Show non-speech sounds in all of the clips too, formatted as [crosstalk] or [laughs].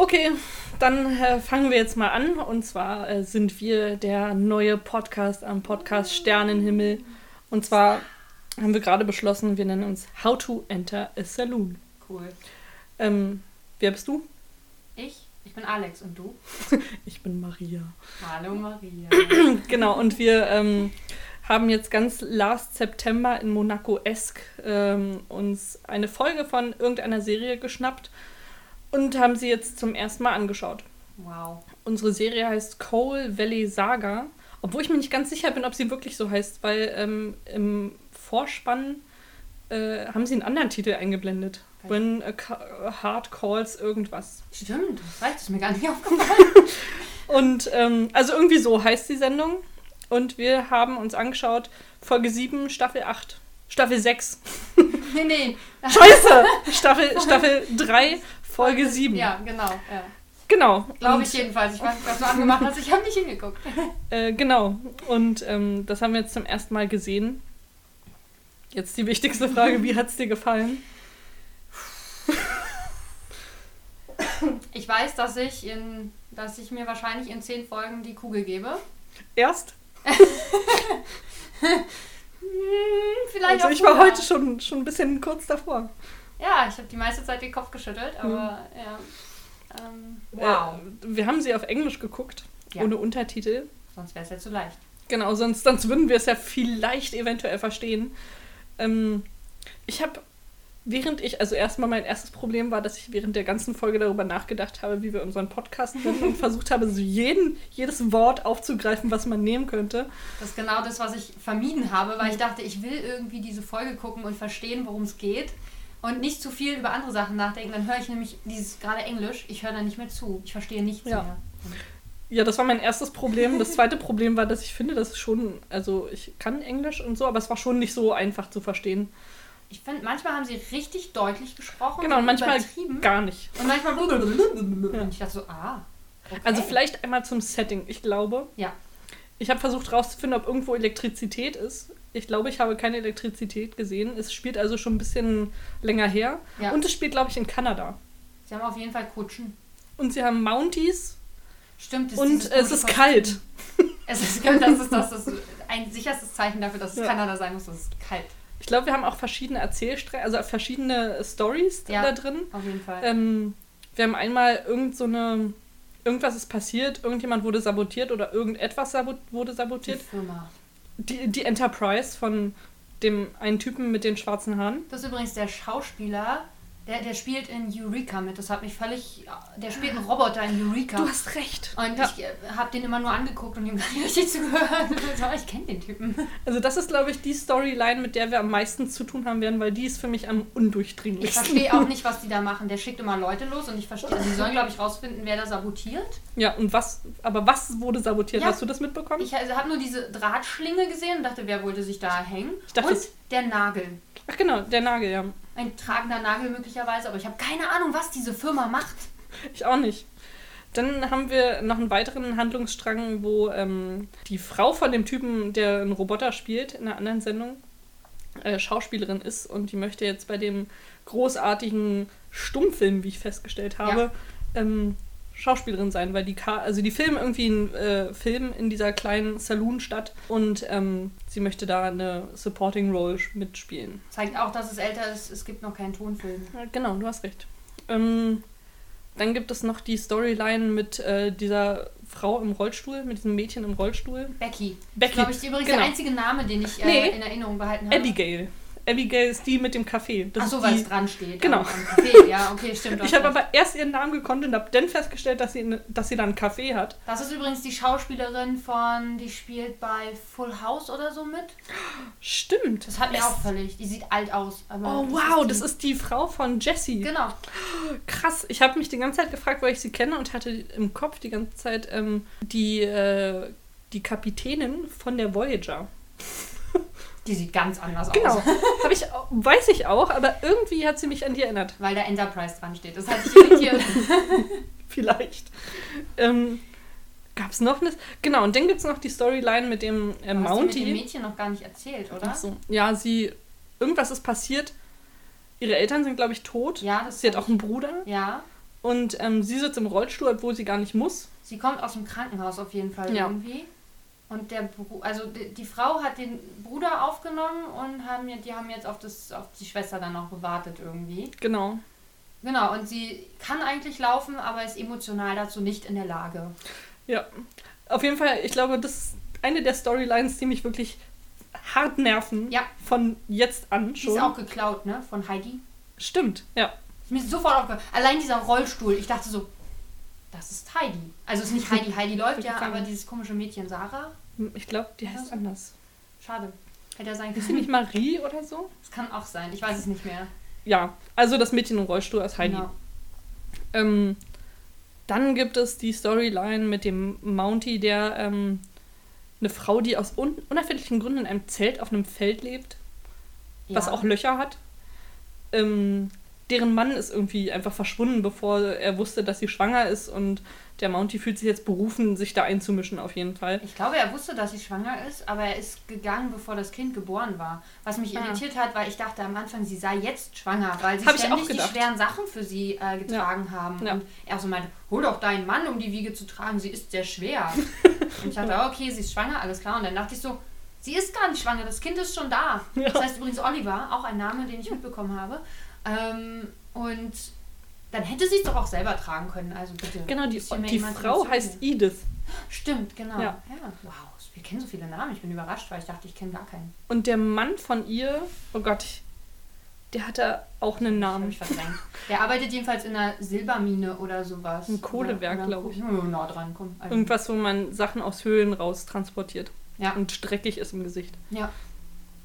Okay, dann äh, fangen wir jetzt mal an. Und zwar äh, sind wir der neue Podcast am Podcast Sternenhimmel. Und zwar haben wir gerade beschlossen, wir nennen uns How to Enter a Saloon. Cool. Ähm, wer bist du? Ich? Ich bin Alex und du? [laughs] Ich bin Maria. Hallo Maria. [clears throat] Genau, und wir ähm, haben jetzt ganz last September in Monaco-esque ähm, uns eine Folge von irgendeiner Serie geschnappt und haben sie jetzt zum ersten Mal angeschaut. Wow. Unsere Serie heißt Coal Valley Saga, obwohl ich mir nicht ganz sicher bin, ob sie wirklich so heißt, weil ähm, im Vorspann äh, haben sie einen anderen Titel eingeblendet. When a a Heart Calls irgendwas. Stimmt, das reicht, ist mir gar nicht [laughs] aufgefallen. Und ähm, also irgendwie so heißt die Sendung. Und wir haben uns angeschaut Folge 7, Staffel 8. Staffel 6. nee, nee. [laughs] Scheiße! [laughs] Staffel, Staffel 3, Folge 7. Ja, genau. Ja. Genau. Glaube ich jedenfalls. Ich weiß nicht, was du angemacht hast. Ich habe nicht hingeguckt. [laughs] Äh, genau. Und ähm, das haben wir jetzt zum ersten Mal gesehen. Jetzt die wichtigste Frage: Wie hat es dir gefallen? Ich weiß, dass ich, in, dass ich mir wahrscheinlich in zehn Folgen die Kugel gebe. Erst? [laughs] Hm, vielleicht Also auch ich war heute schon, schon ein bisschen kurz davor. Ja, ich habe die meiste Zeit den Kopf geschüttelt, aber ja. Ähm, wow. Äh, wir haben sie auf Englisch geguckt, Ja. ohne Untertitel. Sonst wäre es ja zu leicht. Genau, sonst, sonst würden wir es ja vielleicht eventuell verstehen. Ähm, ich habe, während ich, also erstmal mein erstes Problem war, dass ich während der ganzen Folge darüber nachgedacht habe, wie wir unseren Podcast [laughs] nennen und versucht habe, so jeden, jedes Wort aufzugreifen, was man nehmen könnte. Das ist genau das, was ich vermieden habe, weil ich dachte, ich will irgendwie diese Folge gucken und verstehen, worum es geht. Und nicht zu viel über andere Sachen nachdenken. Dann höre ich nämlich dieses gerade Englisch, ich höre da nicht mehr zu. Ich verstehe nichts Ja. mehr. Ja, das war mein erstes Problem. Das zweite Problem war, dass ich finde, das ist schon, also ich kann Englisch und so, aber es war schon nicht so einfach zu verstehen. Ich finde, manchmal haben sie richtig deutlich gesprochen. Genau, und manchmal gar nicht. Und manchmal. [laughs] Und ich dachte so, ah. Okay. Also vielleicht einmal zum Setting. Ich glaube, Ja. ich habe versucht herauszufinden, ob irgendwo Elektrizität ist. Ich glaube, ich habe keine Elektrizität gesehen. Es spielt also schon ein bisschen länger her. Ja. Und es spielt, glaube ich, in Kanada. Sie haben auf jeden Fall Kutschen. Und sie haben Mounties Stimmt. ist und es ist kalt. Es ist, das ist [laughs] das, ist ein sicherstes Zeichen dafür, dass es Ja. Kanada sein muss. Es ist kalt. Ich glaube, wir haben auch verschiedene Erzählstränge, also verschiedene Stories Ja. da drin. Auf jeden Fall. Ähm, wir haben einmal irgend so eine. Irgendwas ist passiert, irgendjemand wurde sabotiert oder irgendetwas sabot wurde Die sabotiert. Firma. Die, die Enterprise von dem einen Typen mit den schwarzen Haaren. Das ist übrigens der Schauspieler, der, der spielt in Eureka mit. Das hat mich völlig. Der spielt einen Roboter in Eureka. Du hast recht. und ja. ich äh, habe den immer nur angeguckt und ihm [laughs] gar nicht richtig zugehört. [laughs] So, ich kenne den Typen. Also das ist, glaube ich, die Storyline, mit der wir am meisten zu tun haben werden, weil die ist für mich am Ich undurchdringlichsten. verstehe [laughs] auch nicht, was die da machen. Der schickt immer Leute los und ich verstehe. Also, sie sollen, glaube ich, rausfinden, wer da sabotiert. Ja, und was, aber was wurde sabotiert? Ja. Hast du das mitbekommen? Ich also, habe nur diese Drahtschlinge gesehen und dachte, wer wollte sich da hängen? Ich dachte, und der Nagel. Ach genau, der Nagel, ja. Ein tragender Nagel möglicherweise, aber ich habe keine Ahnung, was diese Firma macht. Ich auch nicht. Dann haben wir noch einen weiteren Handlungsstrang, wo ähm, die Frau von dem Typen, der einen Roboter spielt, in einer anderen Sendung, äh, Schauspielerin ist und die möchte jetzt bei dem großartigen Stummfilm, wie ich festgestellt habe, ähm, Schauspielerin sein, weil die Ka also die filmen irgendwie einen äh, Film in dieser kleinen Saloon-Stadt und ähm, sie möchte da eine Supporting Role mitspielen. Zeigt auch, dass es älter ist. Es gibt noch keinen Tonfilm. Genau, du hast recht. Ähm, dann gibt es noch die Storyline mit äh, dieser Frau im Rollstuhl, mit diesem Mädchen im Rollstuhl. Becky. Becky, Glaube ich, übrigens genau. der einzige Name, den ich äh, Nee. in Erinnerung behalten habe. Abigail. Abigail ist die mit dem Kaffee. Das Ach so, ist weil es dran steht. Genau. Café. Ja, okay, stimmt. [laughs] Ich habe aber erst ihren Namen gekonnt und habe dann festgestellt, dass sie, dass sie da einen Kaffee hat. Das ist übrigens die Schauspielerin von, die spielt bei Full House oder so mit. Stimmt. Das hat mir auch völlig. Die sieht alt aus. Oh wow, die- das ist die Frau von Jessie. Genau. Krass, ich habe mich die ganze Zeit gefragt, weil ich sie kenne und hatte im Kopf die ganze Zeit ähm, die, äh, die Kapitänin von der Voyager. Die sieht ganz anders Genau, aus. [laughs] hab ich, weiß ich auch, aber irgendwie hat sie mich an die erinnert. Weil da Enterprise dran steht. Das hat dich irritiert. [laughs] Vielleicht. Ähm, Gab es noch eine? Genau, und dann gibt es noch die Storyline mit dem äh, Du hast die mit dem Mountie. Mädchen noch gar nicht erzählt, oder? Ach so. Ja, sie. Irgendwas ist passiert. Ihre Eltern sind, glaube ich, tot. Ja, das Sie hat auch einen Bruder. Ja. Und ähm, sie sitzt im Rollstuhl, obwohl sie gar nicht muss. Sie kommt aus dem Krankenhaus auf jeden Fall Ja. irgendwie. Und der Bru also die, die Frau hat den Bruder aufgenommen und haben, jetzt- die haben jetzt auf, das, auf die Schwester dann noch gewartet irgendwie. Genau. Genau, und sie kann eigentlich laufen, aber ist emotional dazu nicht in der Lage. Ja. Auf jeden Fall, ich glaube, das ist eine der Storylines, die mich wirklich hart nerven. Ja. Von jetzt an Die schon. ist auch geklaut, ne? Von Heidi. Stimmt, ja. Ist mir sofort aufgefallen. Allein dieser Rollstuhl, ich dachte so, das ist Heidi. Also es ist nicht [laughs] Heidi, Heidi läuft ja, aber dieses komische Mädchen Sarah. Ich glaube, die heißt Ja. anders. Schade. Hätte ja sein Ist sie können. nicht Marie oder so? Das kann auch sein. Ich weiß es nicht mehr. Ja, also das Mädchen im Rollstuhl als Heidi. Genau. Ähm, dann gibt es die Storyline mit dem Mountie, der ähm, eine Frau, die aus un unerfindlichen Gründen in einem Zelt auf einem Feld lebt, was Ja. auch Löcher hat. Ähm, deren Mann ist irgendwie einfach verschwunden, bevor er wusste, dass sie schwanger ist und der Mountie fühlt sich jetzt berufen, sich da einzumischen auf jeden Fall. Ich glaube, er wusste, dass sie schwanger ist, aber er ist gegangen, bevor das Kind geboren war. Was mich Ah. irritiert hat, weil ich dachte am Anfang, sie sei jetzt schwanger, weil sie Hab ständig die schweren Sachen für sie äh, getragen haben. Ja. Und er so meinte, hol doch deinen Mann, um die Wiege zu tragen, sie ist sehr schwer. [laughs] und ich dachte, okay, sie ist schwanger, alles klar. Und dann dachte ich so, sie ist gar nicht schwanger, das Kind ist schon da. Ja. Das heißt übrigens Oliver, auch ein Name, den ich mitbekommen habe. Ähm, und dann hätte sie es doch auch selber tragen können, also bitte. Genau, die, die Frau heißt. Edith. Stimmt, genau. Ja. Ja. Wow, wir kennen so viele Namen. Ich bin überrascht, weil ich dachte, ich kenne gar keinen. Und der Mann von ihr, oh Gott, der hatte auch einen Namen. ich verdrängt. Der arbeitet jedenfalls in einer Silbermine oder sowas. Ein Kohlewerk, Oder- oder- glaub ich. Ja, nah dran, komm. Also, Irgendwas, wo man Sachen aus Höhlen raus transportiert Ja. und dreckig ist im Gesicht. Ja.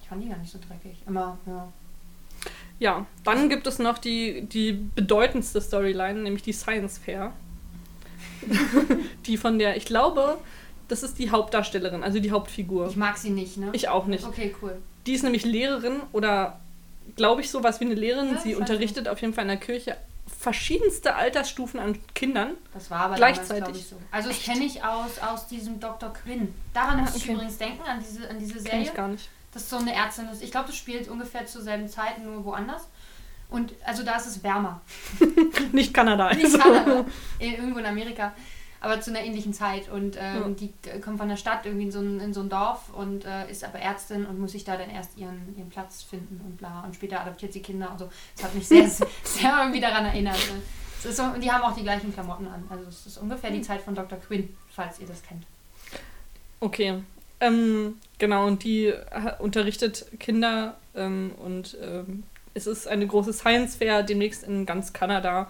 Ich fand die gar nicht so dreckig. Immer, ja. Ja, dann gibt es noch die, die bedeutendste Storyline, nämlich die Science Fair. [laughs] die von der, ich glaube, das ist die Hauptdarstellerin, also die Hauptfigur. Ich mag sie nicht, ne? Ich auch nicht. Okay, cool. Die ist nämlich Lehrerin oder glaube ich sowas wie eine Lehrerin. Ja, ich Sie unterrichtet auf jeden Fall in der Kirche verschiedenste Altersstufen an Kindern. Das war aber Gleichzeitig. damals, ich, so. Also das kenne ich aus, aus diesem Dr. Quinn. Daran muss ich okay. übrigens denken, an diese, an diese Kenn Serie. ich gar nicht. Das ist so eine Ärztin. Ich glaube, das spielt ungefähr zur selben Zeit, nur woanders. Und also da ist es wärmer. [laughs] Nicht Kanada. Nicht Also. Kanada, eh, irgendwo in Amerika, aber zu einer ähnlichen Zeit. Und ähm, Ja. die äh, kommt von der Stadt irgendwie in so ein, in so ein Dorf und äh, ist aber Ärztin und muss sich da dann erst ihren, ihren Platz finden und bla. Und später adoptiert sie Kinder und so. Das hat mich sehr, [laughs] sehr, irgendwie daran erinnert. ne. Ist so, und die haben auch die gleichen Klamotten an. Also es ist ungefähr die Zeit von Dr. Quinn, falls ihr das kennt. Okay. Ähm, genau, und die äh, unterrichtet Kinder ähm, und ähm, es ist eine große Science Fair demnächst in ganz Kanada.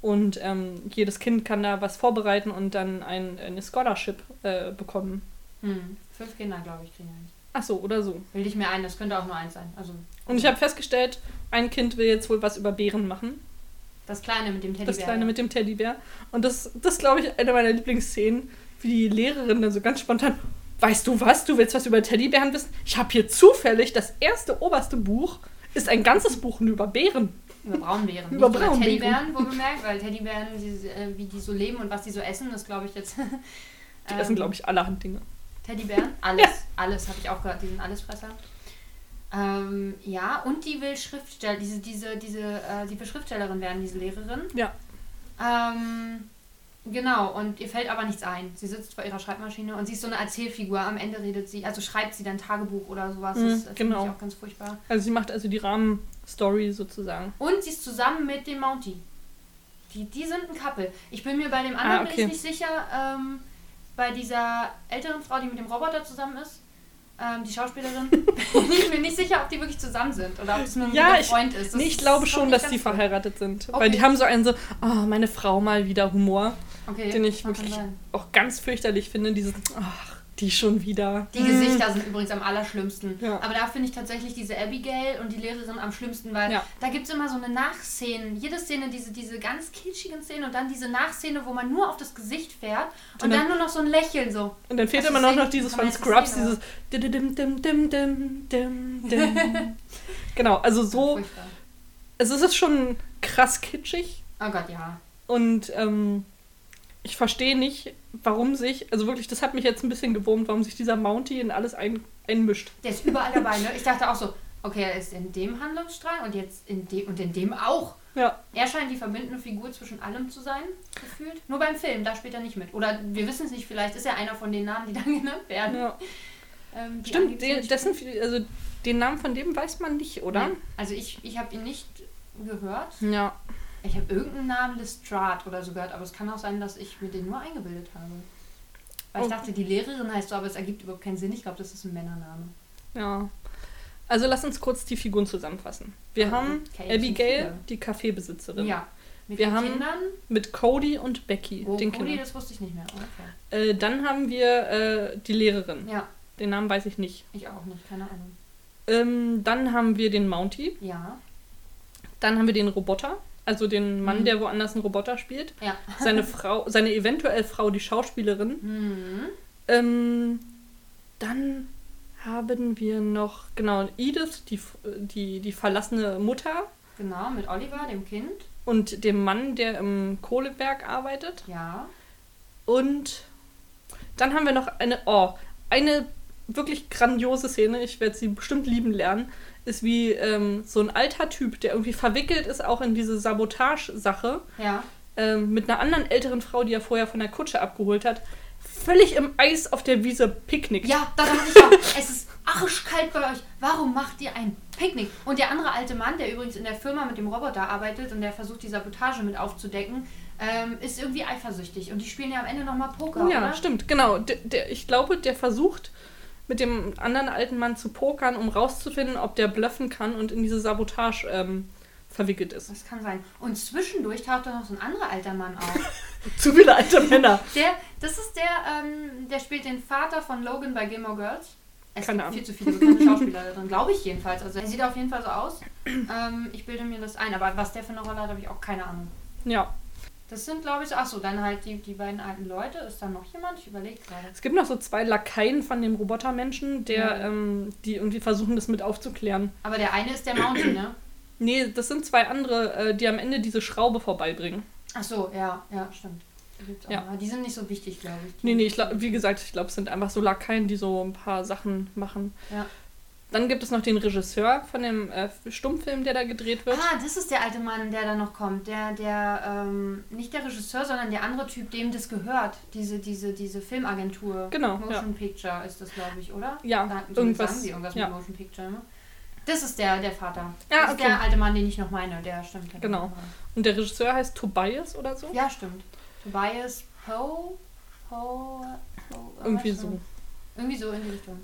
Und ähm, jedes Kind kann da was vorbereiten und dann ein, eine Scholarship äh, bekommen. Hm. Fünf Kinder, glaube ich, kriegen eigentlich. Ach so, oder so. Bilde ich mir ein, das könnte auch nur eins sein. Also Und ich habe festgestellt, ein Kind will jetzt wohl was über Bären machen. das Kleine mit dem Teddybär. Das kleine mit dem Teddybär. Und das, das glaube ich, eine meiner Lieblingsszenen, wie die Lehrerin dann so ganz spontan, weißt du was, du willst was über Teddybären wissen? Ich habe hier zufällig das erste oberste Buch, ist ein ganzes Buch nur über Bären. Über Braunbären. Über Nicht über Braunbären. Teddybären, wo bemerkt, weil Teddybären, die, äh, wie die so leben und was die so essen, das glaube ich jetzt. [laughs] Die essen, glaube ich, allerhand Dinge. Teddybären? Alles. Alles, habe ich auch gehört. Die sind Allesfresser. Ähm, ja, und die will Schriftsteller, diese, diese, diese, äh, die will Schriftstellerin werden, diese Lehrerin. Ja. Ähm, genau, und ihr fällt aber nichts ein. Sie sitzt vor ihrer Schreibmaschine und sie ist so eine Erzählfigur. Am Ende redet sie, also schreibt sie dann Tagebuch oder sowas. Mhm, das finde genau. ich auch ganz furchtbar. Also sie macht also die Rahmenstory sozusagen. Und sie ist zusammen mit dem Mountie. Die, die sind ein Couple. Ich bin mir bei dem anderen Ah, bin okay. ich nicht sicher. Ähm, bei dieser älteren Frau, die mit dem Roboter zusammen ist, ähm, die Schauspielerin, [laughs] bin ich mir nicht sicher, ob die wirklich zusammen sind oder ob es nur ein Ja, ich- Freund ist. Nee, ich glaube schon, dass die verheiratet sind. Okay. Weil die haben so einen so, oh, meine Frau mal wieder Humor, Okay, den ich wirklich auch ganz fürchterlich finde. Dieses, ach, die schon wieder. Die Gesichter sind übrigens am allerschlimmsten. Ja. Aber da finde ich tatsächlich diese Abigail und die Lehrerin am schlimmsten, weil Ja. da gibt es immer so eine Nachszene. Jede Szene, diese, diese ganz kitschigen Szenen und dann diese Nachszene, wo man nur auf das Gesicht fährt und, Und dann- dann nur noch so ein Lächeln so. Und dann fehlt Das immer noch, noch dieses von Scrubs, dieses dim, dim, dim, dim, dim, dim. [laughs] Genau, also so, Furchtbar. es ist schon krass kitschig Oh Gott, ja. und ähm, ich verstehe nicht, warum sich, also wirklich, das hat mich jetzt ein bisschen gewurmt, warum sich dieser Mountie in alles ein, einmischt. Der ist überall dabei, ne? Ich dachte auch so, Okay, er ist in dem Handlungsstrang und jetzt in dem und in dem auch. Ja. Er scheint die verbindende Figur zwischen allem zu sein, gefühlt. Nur beim Film, da spielt er nicht mit. Oder wir wissen es nicht, vielleicht ist er einer von den Namen, die dann [laughs] genannt werden. ja. Ähm, Stimmt, den, viele- also den Namen von dem weiß man nicht, oder? Nee. Also ich, ich habe ihn nicht gehört. Ja. Ich habe irgendeinen Namen Lestrade oder so gehört, aber es kann auch sein, dass ich mir den nur eingebildet habe. Weil ich Oh. dachte, die Lehrerin heißt so, aber es ergibt überhaupt keinen Sinn. Ich glaube, das ist ein Männername. Ja. Also lass uns kurz die Figuren zusammenfassen. Wir Okay, haben es sind Abigail, die Kaffeebesitzerin. Ja. Mit Wir den haben Kindern. Mit Cody und Becky, Oh, den Cody, Kindern. das wusste ich nicht mehr. Oh, Okay. Äh, dann haben wir äh, die Lehrerin. Ja, Den Namen weiß ich nicht. ich auch nicht, keine Ahnung. Ähm, dann haben wir den Mountie. Ja, Dann haben wir den Roboter. Also den Mann, Mhm. der woanders einen Roboter spielt. ja. Seine Frau, seine eventuell Frau, die Schauspielerin. Hm. Ähm, dann haben wir noch, genau, Edith, die, die, die verlassene Mutter. Genau, mit Oliver, dem Kind. Und dem Mann, der im Kohleberg arbeitet. Ja. Und dann haben wir noch eine, oh, eine wirklich grandiose Szene, ich werde sie bestimmt lieben lernen, ist wie ähm, so ein alter Typ, der irgendwie verwickelt ist auch in diese Sabotage-Sache, Ja. ähm, mit einer anderen älteren Frau, die er vorher von der Kutsche abgeholt hat, völlig im Eis auf der Wiese picknickt. Ja, da dachte ich auch, es ist arschkalt bei euch. Warum macht ihr ein Picknick? Und der andere alte Mann, der übrigens in der Firma mit dem Roboter arbeitet und der versucht, die Sabotage mit aufzudecken, ähm, ist irgendwie eifersüchtig. Und die spielen ja am Ende nochmal Poker, Ja, oder? stimmt, genau. Der, der, ich glaube, der versucht mit dem anderen alten Mann zu pokern, um rauszufinden, ob der bluffen kann und in diese Sabotage ähm, verwickelt ist. Das kann sein. Und zwischendurch taucht da noch so ein anderer alter Mann auf. [laughs] Zu viele alte Männer. Der, das ist der, ähm, der spielt den Vater von Logan bei Gilmore Girls. Es Keine Ahnung. viel zu viele bekannte Schauspieler da drin, glaube ich jedenfalls. Also er sieht auf jeden Fall so aus. Ähm, ich bilde mir das ein, aber was der für eine Rolle hat, habe ich auch keine Ahnung. Ja. Das sind, glaube ich, so, achso, dann halt die, die beiden alten Leute. Ist da noch jemand? Ich überlege gerade. Es gibt noch so zwei Lakaien von dem Robotermenschen, der, Ja. ähm, die irgendwie versuchen, das mit aufzuklären. Aber der eine ist der Mountain, ne? Nee, das sind zwei andere, äh, die am Ende diese Schraube vorbeibringen. Achso, ja, ja, stimmt. Die, Ja. die sind nicht so wichtig, glaube ich. Nee, nee, ich glaub, wie gesagt, ich glaube, es sind einfach so Lakaien, die so ein paar Sachen machen. Ja. Dann gibt es noch den Regisseur von dem äh, Stummfilm, der da gedreht wird. Ah, das ist der alte Mann, der da noch kommt. Der, der, ähm, nicht der Regisseur, sondern der andere Typ, dem das gehört. Diese, diese, diese Filmagentur. Genau, Motion Picture ist das, glaube ich, oder? Ja, Da, so irgendwas, Sagen sie irgendwas ja. mit Motion Picture, ne? Das ist der, der Vater. Ja, das ist okay. der alte Mann, den ich noch meine. Der stimmt. Der Genau. Und der Regisseur heißt Tobias oder so? Ja, stimmt. Tobias Poe. Poe. Poe Irgendwie so. Irgendwie so in die Richtung.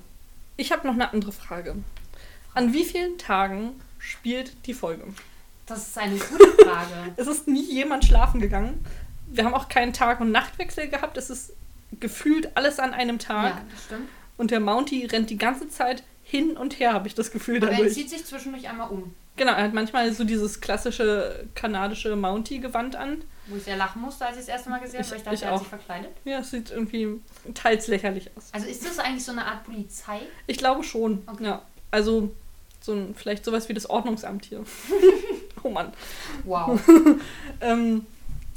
Ich habe noch eine andere Frage. An wie vielen Tagen spielt die Folge? Das ist eine gute Frage. [laughs] Es ist nie jemand schlafen gegangen. Wir haben auch keinen Tag- und Nachtwechsel gehabt. Es ist gefühlt alles an einem Tag. ja, das stimmt. Und der Mountie rennt die ganze Zeit hin und her, habe ich das Gefühl Aber er dadurch. zieht sich zwischendurch einmal um. Genau, er hat manchmal so dieses klassische kanadische Mountie-Gewand an. Wo ich sehr lachen musste, als ich das erste Mal gesehen habe, weil ich dachte, ich er hat sich verkleidet. Ja, es sieht irgendwie teils lächerlich aus. Also ist das eigentlich so eine Art Polizei? Ich glaube schon. Okay. Ja. Also so ein, vielleicht sowas wie das Ordnungsamt hier. [laughs] oh Mann. Wow. [laughs] Ähm,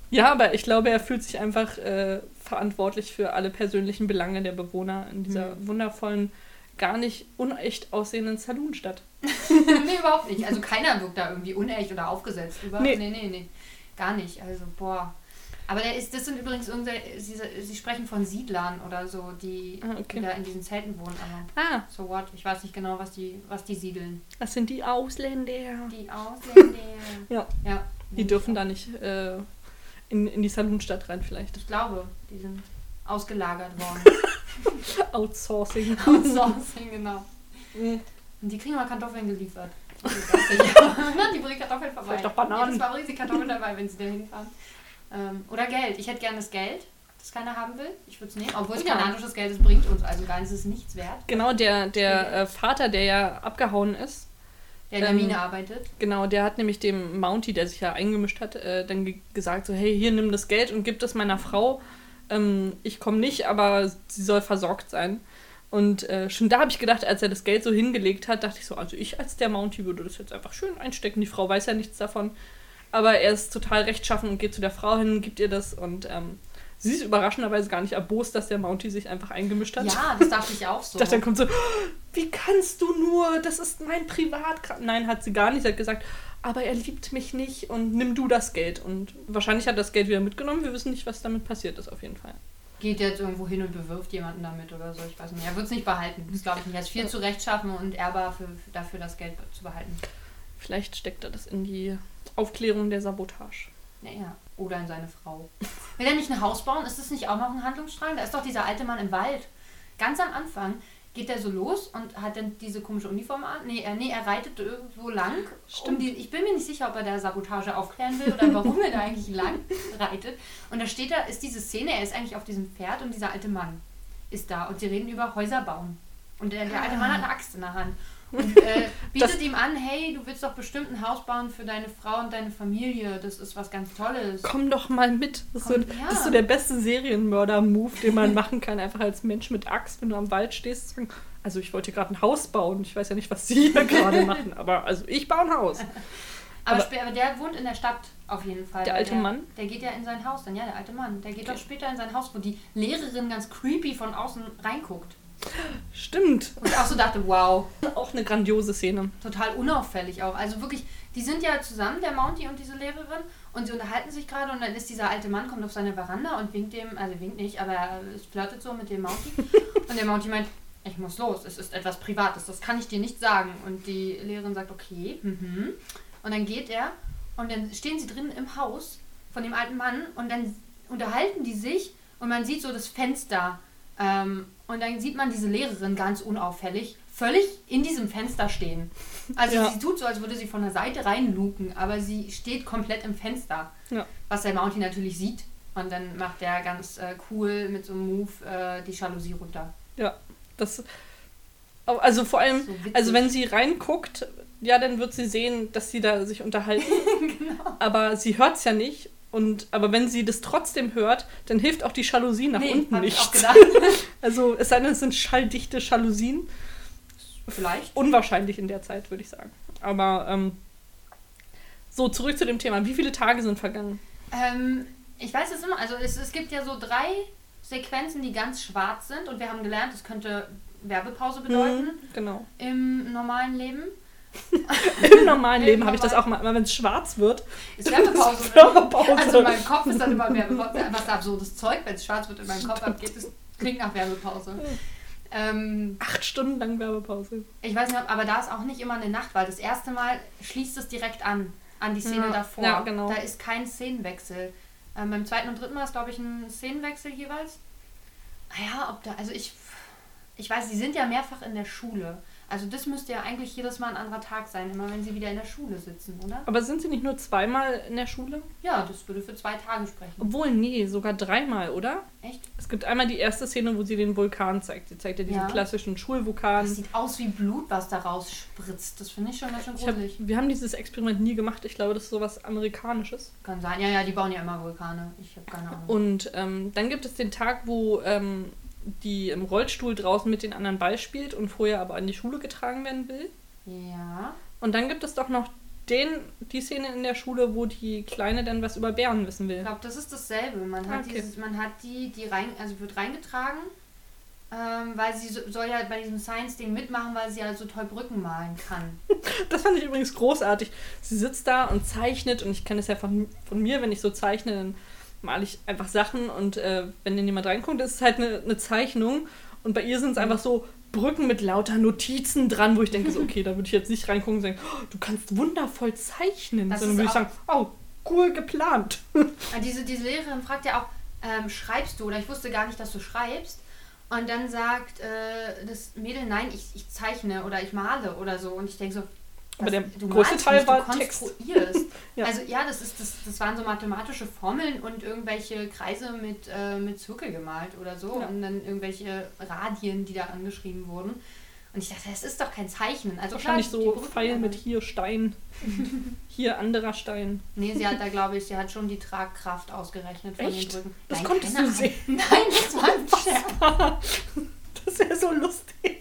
ja, aber ich glaube, er fühlt sich einfach äh, verantwortlich für alle persönlichen Belange der Bewohner in dieser Mhm. wundervollen, gar nicht unecht aussehenden Saloonstadt. [laughs] nee, überhaupt nicht. Also keiner wirkt da irgendwie unecht oder aufgesetzt. Über Nee. nee. nee, nee, Gar nicht. Also, boah. Aber der ist, das sind übrigens irgendwelche, sie, sie sprechen von Siedlern oder so, die, Ah, okay. die da in diesen Zelten wohnen. Aber Ah, so what? Ich weiß nicht genau, was die, was die siedeln. das sind die Ausländer. Die Ausländer. Ja. Ja. Die dürfen da nicht äh, in, in die Saloonstadt rein, vielleicht. Ich glaube, die sind ausgelagert worden. [laughs] [laughs] Outsourcing. Outsourcing, genau. Mhm. Und die kriegen mal Kartoffeln geliefert. [laughs] Sicher. [laughs] Na, die bringen Kartoffeln vorbei. Vielleicht auch Bananen. Jedes Mal bringen sie Kartoffeln dabei, wenn sie da hinfahren. Ähm, oder Geld. Ich hätte gerne das Geld, das keiner haben will. Ich würde es nehmen. Obwohl es Ja. kanadisches Geld ist, bringt uns also gar nichts, ist nichts wert. Genau, der, der äh, Vater, der ja abgehauen ist, Der in der Ähm, Mine arbeitet. genau, der hat nämlich dem Mountie, der sich ja eingemischt hat, äh, dann ge gesagt so, hey, hier, nimm das Geld und gib das meiner Frau. Ähm, ich komme nicht, aber sie soll versorgt sein. Und äh, schon da habe ich gedacht, als er das Geld so hingelegt hat, dachte ich so, also ich als der Mountie würde das jetzt einfach schön einstecken. Die Frau weiß ja nichts davon. Aber er ist total rechtschaffen und geht zu der Frau hin, gibt ihr das und ähm, Sie ist überraschenderweise gar nicht erbost, dass der Mountie sich einfach eingemischt hat. Ja, das dachte ich auch [laughs] so. Ich dachte, dann kommt so, wie kannst du nur? Das ist mein Privatkram. Nein, hat sie gar nicht. Sie hat gesagt, aber er liebt mich nicht und nimm du das Geld. Und wahrscheinlich hat das Geld wieder mitgenommen. Wir wissen nicht, was damit passiert ist, auf jeden Fall. Geht jetzt irgendwo hin und bewirft jemanden damit oder so, ich weiß nicht. Er wird es nicht behalten, das glaube ich nicht. Er ist viel zu rechtschaffen und ehrbar für, dafür, das Geld zu behalten. Vielleicht steckt er das in die Aufklärung der Sabotage. Naja, oder in seine Frau. Will er nicht ein Haus bauen? Ist das nicht auch noch ein Handlungsstrang? Da ist doch dieser alte Mann im Wald. Ganz am Anfang geht er so los und hat dann diese komische Uniform an. Nee, er, nee, er reitet irgendwo lang. Um die, ich bin mir nicht sicher, ob er da Sabotage aufklären will oder warum er da eigentlich lang [laughs] reitet. Und da steht da, ist diese Szene, er ist eigentlich auf diesem Pferd und dieser alte Mann ist da und sie reden über Häuser bauen. Und der, der alte Mann hat eine Axt in der Hand und äh, [laughs] bietet das, ihm an, hey, du willst doch bestimmt ein Haus bauen für deine Frau und deine Familie. Das ist was ganz Tolles. Komm doch mal mit. Das, Komm, ist, so, ja. das ist so der beste Serienmörder-Move, den man [laughs] machen kann. Einfach als Mensch mit Axt, wenn du am Wald stehst, also ich wollte gerade ein Haus bauen. Ich weiß ja nicht, was sie hier [laughs] gerade machen, aber also ich baue ein Haus. Aber, aber, der wohnt in der Stadt auf jeden Fall. Der alte der, Mann? Der geht ja in sein Haus dann, ja, der alte Mann. Der geht okay. doch später in sein Haus, wo die Lehrerin ganz creepy von außen reinguckt. Stimmt. Und ich auch so dachte, wow. Auch eine grandiose Szene. Total unauffällig auch. Also wirklich, die sind ja zusammen, der Mounty und diese Lehrerin, und sie unterhalten sich gerade und dann ist dieser alte Mann, kommt auf seine Veranda und winkt dem, also winkt nicht, aber er flirtet so mit dem Mounty. [laughs] und der Mounty meint, ich muss los, es ist etwas Privates, das kann ich dir nicht sagen. Und die Lehrerin sagt, okay, mhm. Und dann geht er und dann stehen sie drinnen im Haus von dem alten Mann und dann unterhalten die sich und man sieht so das Fenster ähm, und dann sieht man diese Lehrerin ganz unauffällig völlig in diesem Fenster stehen. Also ja. sie tut so, als würde sie von der Seite reinluken, aber sie steht komplett im Fenster. Ja. Was der Mounty natürlich sieht. Und dann macht der ganz äh, cool mit so einem Move äh, die Jalousie runter. Ja, das. Also vor allem, so also wenn sie reinguckt, ja, dann wird sie sehen, dass sie da sich unterhalten. [laughs] genau. Aber sie hört es ja nicht und, aber wenn sie das trotzdem hört, dann hilft auch die Jalousie nach nee, unten nicht. [laughs] also es sei denn, es sind schalldichte Jalousien. Vielleicht. Unwahrscheinlich in der Zeit, würde ich sagen. Aber ähm, so, zurück zu dem Thema. Wie viele Tage sind vergangen? Ähm, ich weiß es immer, also es, es gibt ja so drei Sequenzen, die ganz schwarz sind und wir haben gelernt, es könnte Werbepause bedeuten. Mhm, genau. Im normalen Leben. [laughs] Im normalen Leben habe ich das auch mal, wenn es schwarz wird. Ist Werbepause. [laughs] Ist Werbepause. Also in meinem Kopf ist dann immer Werbepause. Was absurdes Zeug, wenn es schwarz wird in meinem Kopf abgeht, es klingt nach Werbepause. Ähm, Acht Stunden lang Werbepause. Ich weiß nicht, aber da ist auch nicht immer eine Nacht, weil das erste Mal schließt es direkt an, an die Szene ja, davor. Ja, genau. Da ist kein Szenenwechsel. Ähm, beim zweiten und dritten Mal ist, glaube ich, ein Szenenwechsel jeweils. Naja, ob da, also ich, ich weiß, sie sind ja mehrfach in der Schule. Also das müsste ja eigentlich jedes Mal ein anderer Tag sein, immer wenn sie wieder in der Schule sitzen, oder? Aber sind sie nicht nur zweimal in der Schule? Ja, das würde für zwei Tage sprechen. Obwohl, nee, sogar dreimal, oder? Echt? Es gibt einmal die erste Szene, wo sie den Vulkan zeigt. Sie zeigt ja diesen ja. klassischen Schulvulkan. Das sieht aus wie Blut, was da rausspritzt. Das finde ich schon ganz schön gruselig. Hab, wir haben dieses Experiment nie gemacht. Ich glaube, das ist sowas Amerikanisches. Kann sein. Ja, ja, die bauen ja immer Vulkane. Ich habe keine Ahnung. Und ähm, dann gibt es den Tag, wo ähm, die im Rollstuhl draußen mit den anderen Ball spielt und vorher aber an die Schule getragen werden will. Ja. Und dann gibt es doch noch den, die Szene in der Schule, wo die Kleine dann was über Bären wissen will. Ich glaube, das ist dasselbe. Man hat, okay. dieses, man hat die, die rein, also wird reingetragen, ähm, weil sie so, soll ja bei diesem Science-Ding mitmachen, weil sie ja so toll Brücken malen kann. [laughs] das fand ich übrigens großartig. Sie sitzt da und zeichnet und ich kenne es ja von, von mir, wenn ich so zeichne, dann male ich einfach Sachen und äh, wenn dann jemand reinkommt, ist es halt eine, eine Zeichnung. Und bei ihr sind es einfach so Brücken mit lauter Notizen dran, wo ich denke, so, okay, da würde ich jetzt nicht reingucken und sagen, oh, du kannst wundervoll zeichnen. Das Sondern würde ich sagen, oh, cool geplant. [laughs] Diese, diese Lehrerin fragt ja auch, ähm, schreibst du? Oder ich wusste gar nicht, dass du schreibst. Und dann sagt äh, das Mädel, nein, ich, ich zeichne oder ich male oder so. Und ich denke so, aber der große Teil nicht, war Text. [laughs] ja. Also ja, das, ist, das, das waren so mathematische Formeln und irgendwelche Kreise mit, äh, mit Zirkel gemalt oder so ja. und dann irgendwelche Radien, die da angeschrieben wurden. Und ich dachte, das ist doch kein Zeichnen. Also Wahrscheinlich klar, so Pfeil mit hier Stein, [laughs] hier anderer Stein. Nee, sie hat da, [laughs] glaube ich, sie hat schon die Tragkraft ausgerechnet von Echt? den Brücken. Das Nein, konntest du sehen. Nein, das war ein Scherz. Das wäre so lustig.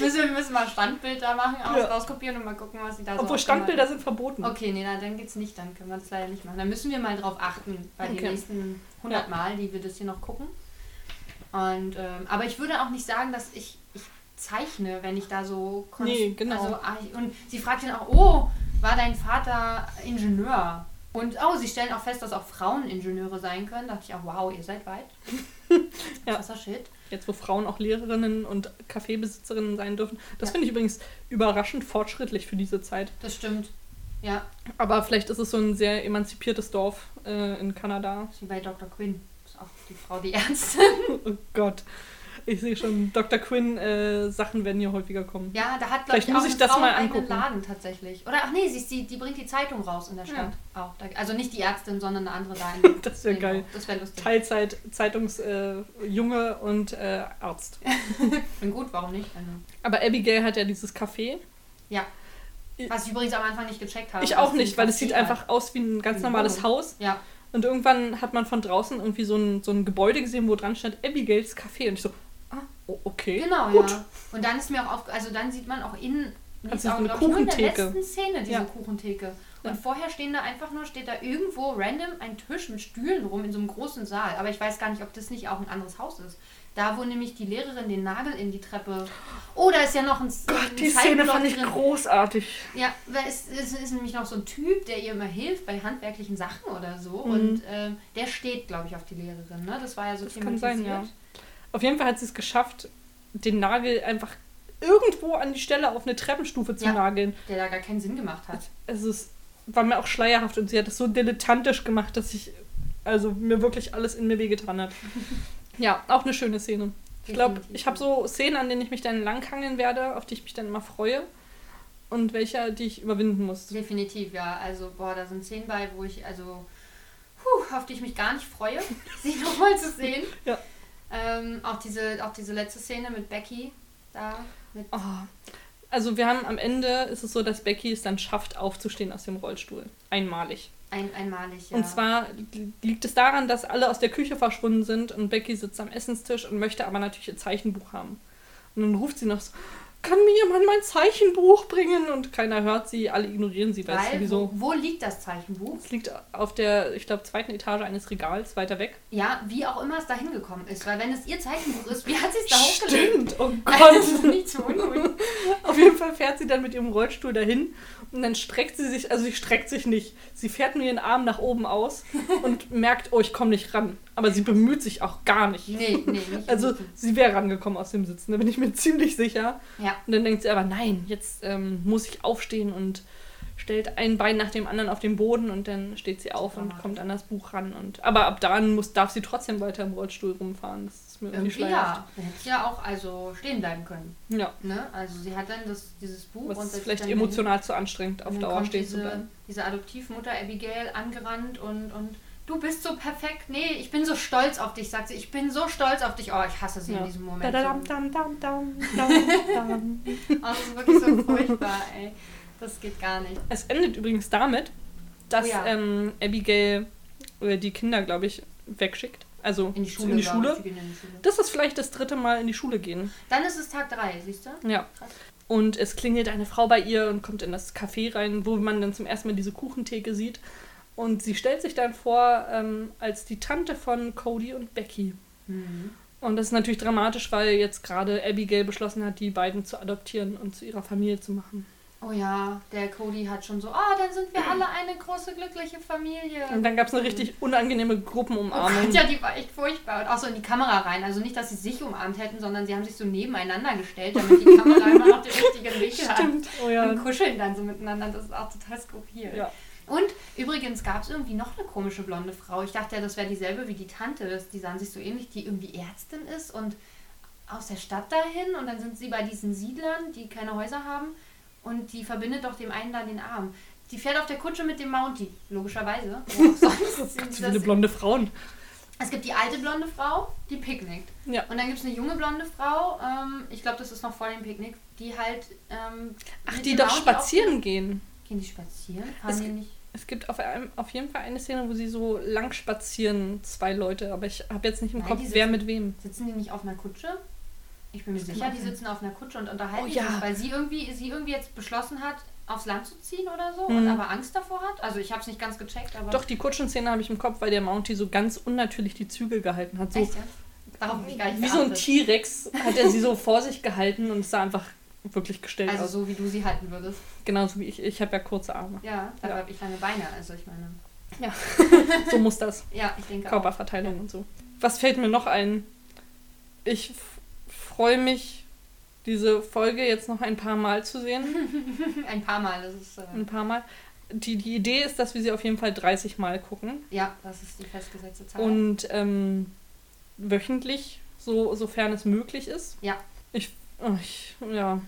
Müssen, wir müssen mal Standbilder machen, aus, Ja. rauskopieren und mal gucken, was sie da so Obwohl Standbilder sind verboten. Okay, nee, na, dann geht's nicht, dann können wir das leider nicht machen. Dann müssen wir mal drauf achten, bei den Okay. nächsten 100 Mal, die wir das hier noch gucken. Und, ähm, aber ich würde auch nicht sagen, dass ich, ich zeichne, wenn ich da so... Nee, genau. Also, ah, und sie fragt dann auch, oh, war dein Vater Ingenieur? Und oh, sie stellen auch fest, dass auch Frauen Ingenieure sein können. Da dachte ich auch, wow, ihr seid weit. [laughs] Ja. Krasser Shit. Jetzt, wo Frauen auch Lehrerinnen und Kaffeebesitzerinnen sein dürfen. Das Ja. finde ich übrigens überraschend fortschrittlich für diese Zeit. Das stimmt. Ja, Aber vielleicht ist es so ein sehr emanzipiertes Dorf äh, in Kanada. wie bei Dr. Quinn. Ist auch die Frau, die Ärztin. [laughs] Oh Gott. Ich sehe schon, Dr. Quinn, äh, Sachen werden hier häufiger kommen. Ja, da hat, glaube Vielleicht ich, muss auch ich das Frau mal angucken. Laden tatsächlich. Oder, ach nee, sie, ist die, die bringt die Zeitung raus in der Ja. Stadt. Auch. Da, also nicht die Ärztin, sondern eine andere [laughs] da. In Das wäre in- geil. Das wäre lustig. Teilzeit, Zeitungsjunge äh, und äh, Arzt. [laughs] Bin gut, warum nicht? Also, Aber Abigail hat ja dieses Café. ja. Was ich übrigens am Anfang nicht gecheckt habe. Ich auch nicht, weil es sieht einfach aus wie ein ganz normales. Haus. Ja, Und irgendwann hat man von draußen irgendwie so ein, so ein Gebäude gesehen, wo dran stand Abigails Café. Und ich so, okay. genau, gut. ja. Und dann ist mir auch auf, also dann sieht man auch innen, die Hat ist sie so auch, eine glaub ich, nur in der letzten Szene, diese Ja. Kuchentheke. Und Ja. vorher stehen da einfach nur, steht da irgendwo random ein Tisch mit Stühlen rum in so einem großen Saal. Aber ich weiß gar nicht, ob das nicht auch ein anderes Haus ist. Da, wo nämlich die Lehrerin den Nagel in die Treppe. Oh, da ist ja noch ein, Gott, ein die Szene fand ich drin. großartig. Ja, weil es, es ist nämlich noch so ein Typ, der ihr immer hilft bei handwerklichen Sachen oder so. Mhm. Und ähm, der steht, glaube ich, auf die Lehrerin. Ne? Das war ja so Das kann sein, ja. Auf jeden Fall hat sie es geschafft, den Nagel einfach irgendwo an die Stelle auf eine Treppenstufe zu Ja. nageln. Der da gar keinen Sinn gemacht hat. Es ist, war mir auch schleierhaft und sie hat es so dilettantisch gemacht, dass ich, also mir wirklich alles in mir wehgetan hat. [laughs] ja, auch eine schöne Szene. Ich glaube, ich habe so Szenen, an denen ich mich dann langhangeln werde, auf die ich mich dann immer freue. Und welche, die ich überwinden muss. Definitiv, ja. Also, boah, da sind Szenen bei, wo ich, also, puh, auf die ich mich gar nicht freue, [laughs] sie nochmal zu sehen. Ja. Ähm, auch, diese, auch diese letzte Szene mit Becky da. Mit, Oh. Also wir haben am Ende ist es so, dass Becky es dann schafft, aufzustehen aus dem Rollstuhl. Einmalig. ein, einmalig, ja. Und zwar liegt es daran, dass alle aus der Küche verschwunden sind und Becky sitzt am Essenstisch und möchte aber natürlich ihr Zeichenbuch haben. Und dann ruft sie noch so, kann mir jemand mein Zeichenbuch bringen? Und keiner hört sie, alle ignorieren sie, weil es Weil, sowieso... wo, wo liegt das Zeichenbuch? Es liegt auf der, ich glaube, zweiten Etage eines Regals weiter weg. Ja, wie auch immer es da hingekommen ist. Weil wenn es ihr Zeichenbuch ist, wie hat sie es da hochgelegt? Stimmt, oh Das [laughs] Gott. ist nicht so unruhig. [laughs] Auf jeden Fall fährt sie dann mit ihrem Rollstuhl dahin und dann streckt sie sich, also sie streckt sich nicht. Sie fährt nur ihren Arm nach oben aus [laughs] und merkt, oh, ich komme nicht ran. Aber sie bemüht sich auch gar nicht. Nee, nee, nicht. Also sie wäre rangekommen aus dem Sitzen, da bin ich mir [laughs] ziemlich sicher. ja. Und dann denkt sie aber, nein, jetzt ähm, muss ich aufstehen und stellt ein Bein nach dem anderen auf den Boden und dann steht sie auf und kommt an das Buch ran. Und, aber ab dann muss, darf sie trotzdem weiter im Rollstuhl rumfahren. Das ist mir irgendwie schleierhaft. ja. Dann hätte sie ja auch also stehen bleiben können. Ja, Ne? Also sie hat dann das, dieses Buch was und ist vielleicht dann emotional zu anstrengend, auf Dauer kommt stehen zu diese, bleiben. diese Adoptivmutter Abigail angerannt und, und du bist so perfekt. Nee, ich bin so stolz auf dich, sagt sie. Ich bin so stolz auf dich. Oh, ich hasse sie in diesem Moment. Dadadam, dam, dam, dam, dam, dam. [laughs] Oh, das ist wirklich so furchtbar, ey. Das geht gar nicht. Es endet übrigens damit, dass Oh ja. ähm, Abigail äh, die Kinder, glaube ich, wegschickt. Also In die Schule. In die Schule. ich, in die Schule. Das ist vielleicht das dritte Mal in die Schule gehen. Dann ist es Tag 3, siehst du? Ja. Krass. Und es klingelt eine Frau bei ihr und kommt in das Café rein, wo man dann zum ersten Mal diese Kuchentheke sieht. Und sie stellt sich dann vor ähm, als die Tante von Cody und Becky. Mhm. Und das ist natürlich dramatisch, weil jetzt gerade Abigail beschlossen hat, die beiden zu adoptieren und zu ihrer Familie zu machen. Oh ja, der Cody hat schon so, oh, dann sind wir alle eine große glückliche Familie. Und dann gab es eine richtig unangenehme Oh Gruppenumarmung. Gott, ja, die war echt furchtbar. Und auch so in die Kamera rein. Also nicht, dass sie sich umarmt hätten, sondern sie haben sich so nebeneinander gestellt, damit die Kamera [laughs] immer noch den richtigen Winkel hat. Stimmt. Oh ja. Und kuscheln dann so miteinander. Das ist auch total skurril. ja. Und übrigens gab es irgendwie noch eine komische blonde Frau. Ich dachte ja, das wäre dieselbe wie die Tante. Die sahen sich so ähnlich, die irgendwie Ärztin ist und aus der Stadt dahin. Und dann sind sie bei diesen Siedlern, die keine Häuser haben. Und die verbindet doch dem einen da den Arm. Die fährt auf der Kutsche mit dem Mountie, logischerweise. [laughs] Auch sonst. So viele blonde Frauen. Es gibt die alte blonde Frau, die picknickt. Ja. Und dann gibt es eine junge blonde Frau, ähm, ich glaube, das ist noch vor dem Picknick, die halt. Ähm, Ach, die doch Mountie spazieren gehen. Gehen die spazieren? Fahren Es- die nicht? Es gibt auf, einem, auf jeden Fall eine Szene, wo sie so lang spazieren, zwei Leute. Aber ich habe jetzt nicht im Nein, Kopf, wer sitzen- mit wem. Sitzen die nicht auf einer Kutsche? Ich bin mir sicher, auch die sitzen auf einer Kutsche und unterhalten Oh sich, ja. weil sie irgendwie, sie irgendwie jetzt beschlossen hat, aufs Land zu ziehen oder so Mhm. und aber Angst davor hat. Also ich habe es nicht ganz gecheckt, aber Doch, die Kutschenszene habe ich im Kopf, weil der Mountie so ganz unnatürlich die Zügel gehalten hat. So, echt, ja? Darauf hab ich gar nicht wie so ein geachtet. T-Rex hat er sie so vor sich gehalten und es sah einfach wirklich gestellt Also aus. so wie du sie halten würdest. Genauso wie ich. Ich habe ja kurze Arme. Ja, dafür Ja. habe ich lange Beine. Also ich meine. [laughs] So muss das. Ja, ich denke auch. Körperverteilung und so. Was fällt mir noch ein? Ich freue mich, diese Folge jetzt noch ein paar Mal zu sehen. [laughs] Ein paar Mal. Das ist, äh, Ein paar Mal. Die, die Idee ist, dass wir sie auf jeden Fall 30 Mal gucken. ja, das ist die festgesetzte Zahl. Und ähm, wöchentlich, so, sofern es möglich ist. Ja. Ich, ich ja.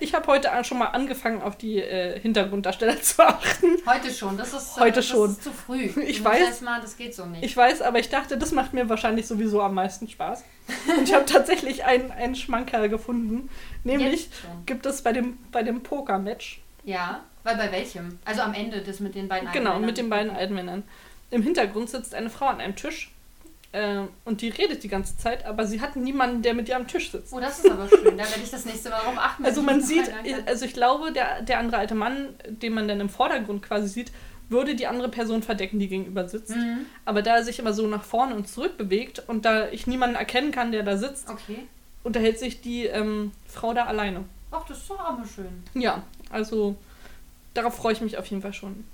Ich habe heute schon mal angefangen, auf die äh, Hintergrunddarsteller [laughs] zu achten. Heute schon, das ist, äh, Heute das schon. ist zu früh. Ich Du weiß. Mal, das geht so nicht. Ich weiß, aber ich dachte, das macht mir wahrscheinlich sowieso am meisten Spaß. Und ich habe [laughs] tatsächlich einen, einen Schmankerl gefunden. Nämlich gibt es bei dem, bei dem Poker-Match, Ja, weil bei welchem? Also am Ende, das mit den beiden genau, alten mit den Männern. beiden alten Männern. Im Hintergrund sitzt eine Frau an einem Tisch äh, und die redet die ganze Zeit, aber sie hat niemanden, der mit ihr am Tisch sitzt. Oh, das ist aber schön. Da werde ich das nächste Mal darauf achten. Also man sieht, also ich glaube, der, der andere alte Mann, den man dann im Vordergrund quasi sieht, würde die andere Person verdecken, die gegenüber sitzt. Mhm. Aber da er sich immer so nach vorne und zurück bewegt und da ich niemanden erkennen kann, der da sitzt, Okay. unterhält sich die ähm, Frau da alleine. Ach, das ist doch aber schön. Ja, also darauf freue ich mich auf jeden Fall schon.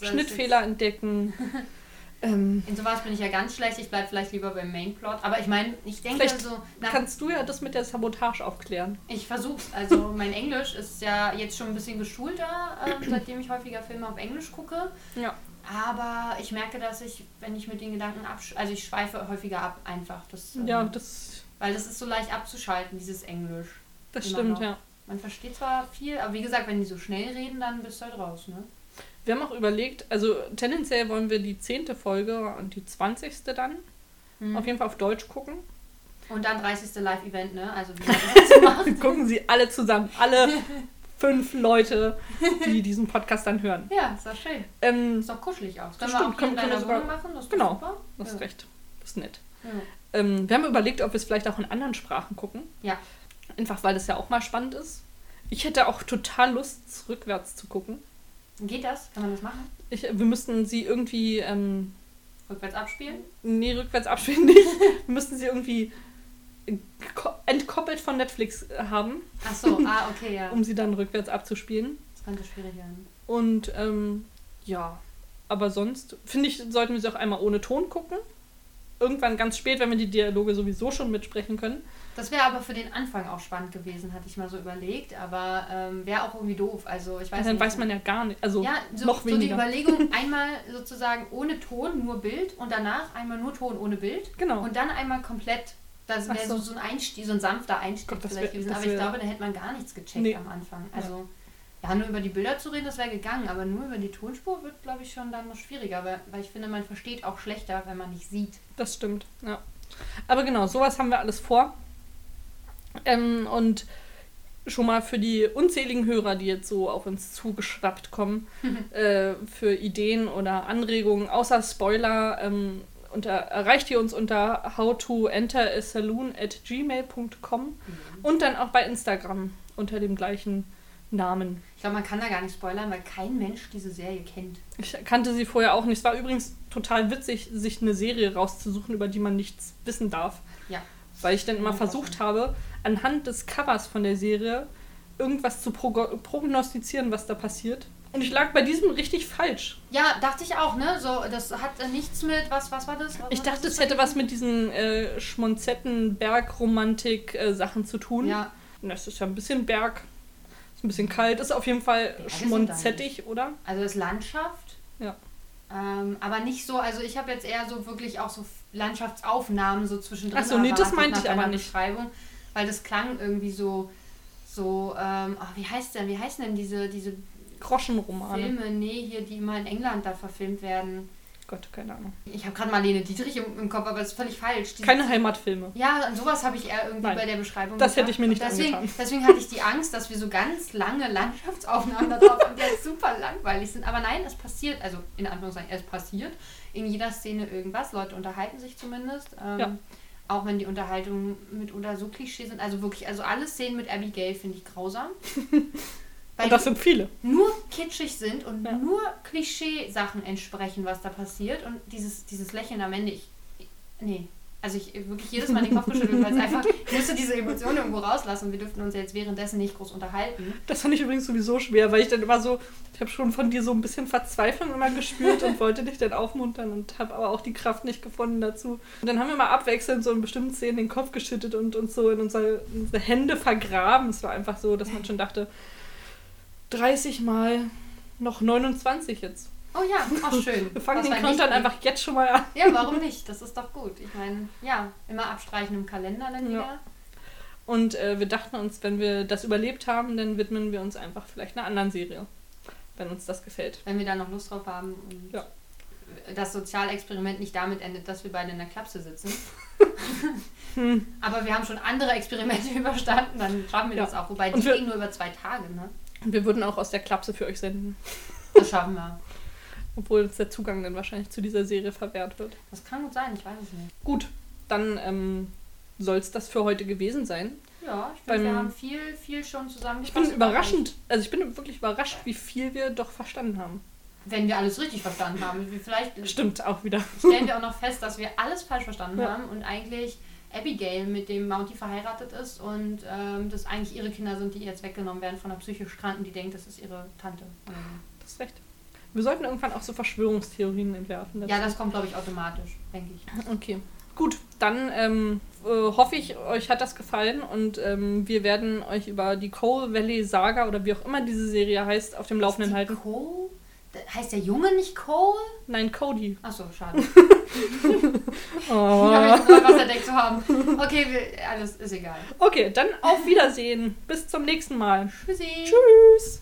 Schnittfehler entdecken. [laughs] ähm, in sowas bin ich ja ganz schlecht. Ich bleibe vielleicht lieber beim Mainplot. Aber ich meine, ich denke Vielleicht so, nach, kannst du ja das mit der Sabotage aufklären. ich versuch's. Also mein Englisch ist ja jetzt schon ein bisschen geschulter, ähm, [clears throat] seitdem ich häufiger Filme auf Englisch gucke. Ja. Aber ich merke, dass ich, wenn ich mit den Gedanken absch... Also ich schweife häufiger ab einfach. Das, ähm, Ja, das, Weil das ist so leicht abzuschalten, dieses Englisch. das stimmt, noch. ja. Man versteht zwar viel, aber wie gesagt, wenn die so schnell reden, dann bist du halt raus, ne? Wir haben auch überlegt, also tendenziell wollen wir die zehnte Folge und die zwanzigste dann Mhm. auf jeden Fall auf Deutsch gucken. Und dann 30. Live-Event, ne? Also wie [laughs] man das macht. gucken sie alle zusammen, alle [laughs] fünf Leute, die diesen Podcast dann hören. Ja, ist doch schön. Ähm, Ist doch kuschelig aus. Das Können wir stimmt, auch hier in deiner wir Wohnung machen? Das ist genau. super. das ist ja. recht. Das ist nett. Ja. Ähm, wir haben überlegt, ob wir es vielleicht auch in anderen Sprachen gucken. Ja. Einfach weil das ja auch mal spannend ist. Ich hätte auch total Lust, rückwärts zu gucken. Geht das? Kann man das machen? Ich, wir müssten sie irgendwie, ähm, Rückwärts abspielen? nee, rückwärts abspielen nicht. [laughs] wir müssten sie irgendwie ko- entkoppelt von Netflix äh, haben, Ach so, [laughs] ah, okay, ja. um sie dann rückwärts abzuspielen. Das könnte schwierig werden. Und ähm, ja, aber sonst finde ich, sollten wir sie auch einmal ohne Ton gucken. Irgendwann ganz spät, wenn wir die Dialoge sowieso schon mitsprechen können. Das wäre aber für den Anfang auch spannend gewesen, hatte ich mal so überlegt. Aber ähm, wäre auch irgendwie doof. Also ich weiß dann nicht. weiß man ja gar nicht. Also ja, so, noch so die weniger. Überlegung, [laughs] einmal sozusagen ohne Ton, nur Bild und danach einmal nur Ton ohne Bild genau. und dann einmal komplett. Das wäre so. so. ein Einstieg, so ein sanfter Einstieg Gott, vielleicht wär- gewesen. Aber ich glaube, da hätte man gar nichts gecheckt Nee. am Anfang. Also ja, nur über die Bilder zu reden, das wäre gegangen, aber nur über die Tonspur wird, glaube ich, schon dann noch schwieriger, weil, weil ich finde, man versteht auch schlechter, wenn man nicht sieht. Das stimmt, ja. Aber genau, sowas haben wir alles vor. Ähm, und schon mal für die unzähligen Hörer, die jetzt so auf uns zugeschwappt kommen, [laughs] äh, für Ideen oder Anregungen, außer Spoiler, ähm, unter, erreicht ihr uns unter how to enter a saloon at gmail.com und dann auch bei Instagram unter dem gleichen Namen. Ich glaube, man kann da gar nicht spoilern, weil kein Mensch diese Serie kennt. Ich kannte sie vorher auch nicht. Es war übrigens total witzig, sich eine Serie rauszusuchen, über die man nichts wissen darf. Ja. Weil ich dann immer Ja, versucht habe, anhand des Covers von der Serie irgendwas zu prognostizieren, was da passiert. Und ich lag bei diesem richtig falsch. Ja, dachte ich auch, ne? So, das hat äh, nichts mit, was, was war das? Was, Ich dachte, ist es hätte was mit diesen äh, schmonzetten Bergromantik-Sachen zu tun. Ja, Und Das ist ja ein bisschen Berg, ist ein bisschen kalt, ist auf jeden Fall da schmonzettig, oder? also das Landschaft. Ja. Ähm, aber nicht so, also ich habe jetzt eher so wirklich auch so Landschaftsaufnahmen so zwischendrin. Ach so, nee, das meinte ich aber nicht. Beschreibung, weil das klang irgendwie so, so, ähm, ach, wie heißt denn, wie heißen denn diese, diese Groschenromane. Filme, nee, hier, die immer in England da verfilmt werden. Gott, keine Ahnung. Ich habe gerade Marlene Dietrich im, im Kopf, aber das ist völlig falsch. Diese- Keine Heimatfilme. Ja, an sowas habe ich eher irgendwie Nein. bei der Beschreibung Das hätte gedacht. ich mir nicht deswegen, angetan. deswegen hatte ich die Angst, dass wir so ganz lange Landschaftsaufnahmen da [laughs] drauf haben, die jetzt super langweilig sind. Aber nein, es passiert, also in Anführungszeichen, es passiert in jeder Szene irgendwas. Leute unterhalten sich zumindest. Ähm, Ja. Auch wenn die Unterhaltungen mitunter so Klischee sind. Also wirklich, also alle Szenen mit Abigail finde ich grausam. [laughs] Weil Und das sind viele. nur kitschig sind und Ja. nur Klischee-Sachen entsprechen, was da passiert. Und dieses, dieses Lächeln am Ende, ich. nee. Also ich wirklich jedes Mal den Kopf geschüttelt, weil es [laughs] einfach, ich musste diese Emotionen irgendwo rauslassen und wir dürften uns jetzt währenddessen nicht groß unterhalten. Das fand ich übrigens sowieso schwer, weil ich dann immer so, ich habe schon von dir so ein bisschen Verzweiflung immer gespürt und wollte dich dann aufmuntern und habe aber auch die Kraft nicht gefunden dazu. Und dann haben wir mal abwechselnd so in bestimmten Szenen den Kopf geschüttet und uns so in unsere, in unsere Hände vergraben. Es war einfach so, dass man schon dachte, 30 mal noch 29 jetzt. Oh ja, auch schön. Wir fangen den Countdown einfach jetzt schon mal an. Ja, warum nicht? Das ist doch gut. Ich meine, ja, immer abstreichen im Kalender dann wieder. Ja. Und äh, wir dachten uns, wenn wir das überlebt haben, dann widmen wir uns einfach vielleicht einer anderen Serie, wenn uns das gefällt. Wenn wir da noch Lust drauf haben und Ja. das Sozialexperiment nicht damit endet, dass wir beide in der Klapse sitzen. [laughs] Hm. Aber wir haben schon andere Experimente [laughs] überstanden, dann schaffen wir Ja. das auch. Wobei Und die wir- gehen nur über zwei Tage, ne? Wir würden auch aus der Klapse für euch senden, Das schaffen wir. [laughs] obwohl uns der Zugang dann wahrscheinlich zu dieser Serie verwehrt wird. Das kann gut sein, ich weiß es nicht. Gut, dann ähm, soll es das für heute gewesen sein. Ja, ich finde, wir haben viel, viel schon zusammen. Ich bin überraschend, also ich bin wirklich überrascht, wie viel wir doch verstanden haben. Wenn wir alles richtig verstanden haben. Vielleicht Stimmt auch wieder. stellen wir auch noch fest, dass wir alles falsch verstanden Ja. haben und eigentlich Abigail mit dem Mounty verheiratet ist und ähm, das eigentlich ihre Kinder sind, die ihr jetzt weggenommen werden von einer psychisch Kranken, die denkt, das ist ihre Tante. Das ist recht. Wir sollten irgendwann auch so Verschwörungstheorien entwerfen. dazu. Ja, das kommt, glaube ich, automatisch, denke ich. Okay. Gut, dann ähm, äh, hoffe ich, euch hat das gefallen und ähm, wir werden euch über die Coal Valley Saga oder wie auch immer diese Serie heißt, auf dem Laufenden halten. Cole? Da- Heißt der Junge nicht Cole? Nein, Cody. Achso, schade. [laughs] Oh. Ich habe mich gefragt, was denkt zu haben. Okay, alles ist egal. Okay, dann auf Wiedersehen. Bis zum nächsten Mal. Tschüssi. Tschüss.